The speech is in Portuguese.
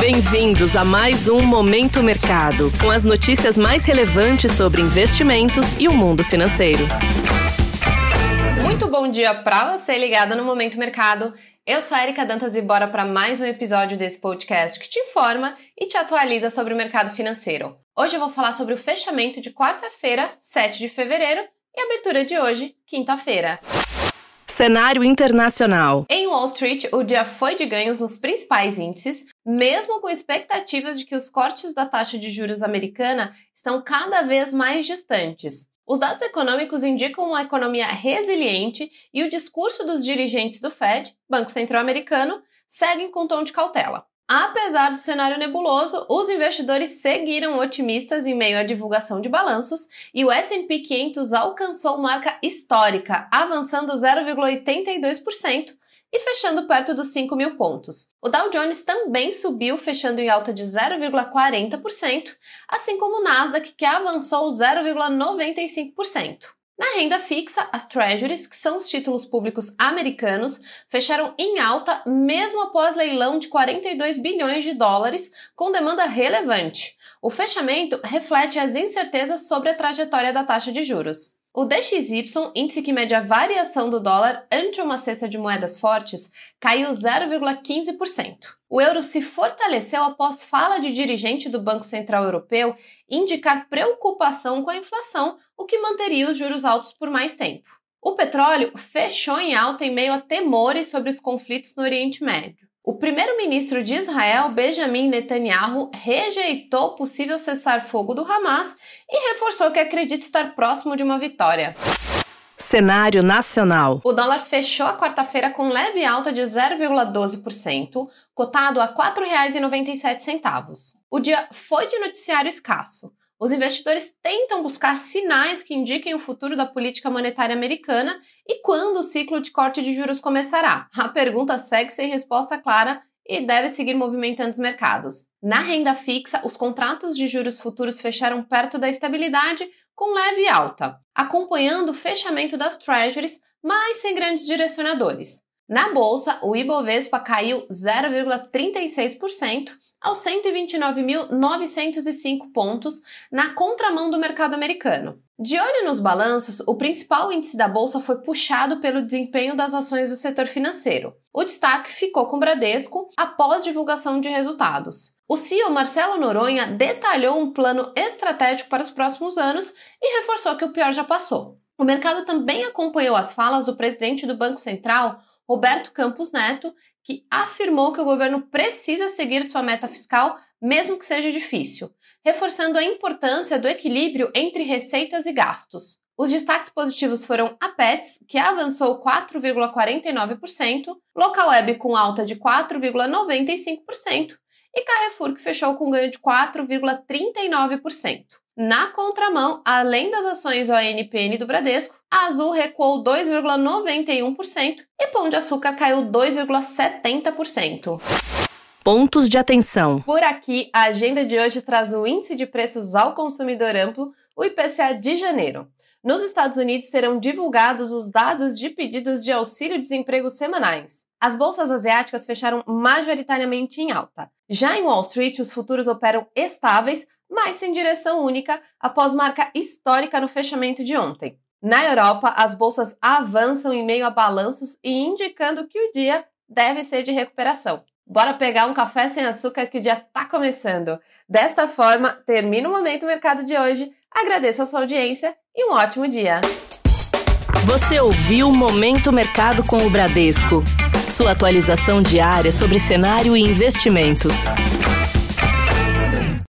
Bem-vindos a mais um Momento Mercado, com as notícias mais relevantes sobre investimentos e o mundo financeiro. Muito bom dia para você ligado no Momento Mercado. Eu sou a Erika Dantas e bora para mais um episódio desse podcast que te informa e te atualiza sobre o mercado financeiro. Hoje eu vou falar sobre o fechamento de quarta-feira, 7 de fevereiro, e a abertura de hoje, quinta-feira. Cenário internacional. Em Wall Street, o dia foi de ganhos nos principais índices, mesmo com expectativas de que os cortes da taxa de juros americana estão cada vez mais distantes. Os dados econômicos indicam uma economia resiliente e o discurso dos dirigentes do Fed, Banco Central Americano, seguem com tom de cautela. Apesar do cenário nebuloso, os investidores seguiram otimistas em meio à divulgação de balanços e o S&P 500 alcançou marca histórica, avançando 0,82% e fechando perto dos 5 mil pontos. O Dow Jones também subiu, fechando em alta de 0,40%, assim como o Nasdaq, que avançou 0,95%. Na renda fixa, as Treasuries, que são os títulos públicos americanos, fecharam em alta mesmo após leilão de 42 bilhões de dólares, com demanda relevante. O fechamento reflete as incertezas sobre a trajetória da taxa de juros. O DXY, índice que mede a variação do dólar ante uma cesta de moedas fortes, caiu 0,15%. O euro se fortaleceu após fala de dirigente do Banco Central Europeu indicar preocupação com a inflação, o que manteria os juros altos por mais tempo. O petróleo fechou em alta em meio a temores sobre os conflitos no Oriente Médio. O primeiro-ministro de Israel, Benjamin Netanyahu, rejeitou o possível cessar-fogo do Hamas e reforçou que acredita estar próximo de uma vitória. Cenário nacional. O dólar fechou a quarta-feira com leve alta de 0,12%, cotado a R$ 4,97. O dia foi de noticiário escasso. Os investidores tentam buscar sinais que indiquem o futuro da política monetária americana e quando o ciclo de corte de juros começará. A pergunta segue sem resposta clara e deve seguir movimentando os mercados. Na renda fixa, os contratos de juros futuros fecharam perto da estabilidade, com leve alta, acompanhando o fechamento das treasuries, mas sem grandes direcionadores. Na bolsa, o Ibovespa caiu 0,36% aos 129.905 pontos na contramão do mercado americano. De olho nos balanços, o principal índice da bolsa foi puxado pelo desempenho das ações do setor financeiro. O destaque ficou com o Bradesco após divulgação de resultados. O CEO Marcelo Noronha detalhou um plano estratégico para os próximos anos e reforçou que o pior já passou. O mercado também acompanhou as falas do presidente do Banco Central, Roberto Campos Neto, que afirmou que o governo precisa seguir sua meta fiscal, mesmo que seja difícil, reforçando a importância do equilíbrio entre receitas e gastos. Os destaques positivos foram a Pets, que avançou 4,49%, Local Web com alta de 4,95% e Carrefour, que fechou com ganho de 4,39%. Na contramão, além das ações ONPN do Bradesco, a Azul recuou 2,91% e Pão de Açúcar caiu 2,70%. Pontos de atenção. Por aqui, a agenda de hoje traz o Índice de Preços ao Consumidor Amplo, o IPCA de janeiro. Nos Estados Unidos serão divulgados os dados de pedidos de auxílio-desemprego semanais. As bolsas asiáticas fecharam majoritariamente em alta. Já em Wall Street, os futuros operam estáveis, mas sem direção única, após marca histórica no fechamento de ontem. Na Europa, as bolsas avançam em meio a balanços e indicando que o dia deve ser de recuperação. Bora pegar um café sem açúcar que o dia está começando. Desta forma, termina o Momento Mercado de hoje. Agradeço a sua audiência e um ótimo dia. Você ouviu Momento Mercado com o Bradesco. Sua atualização diária sobre cenário e investimentos.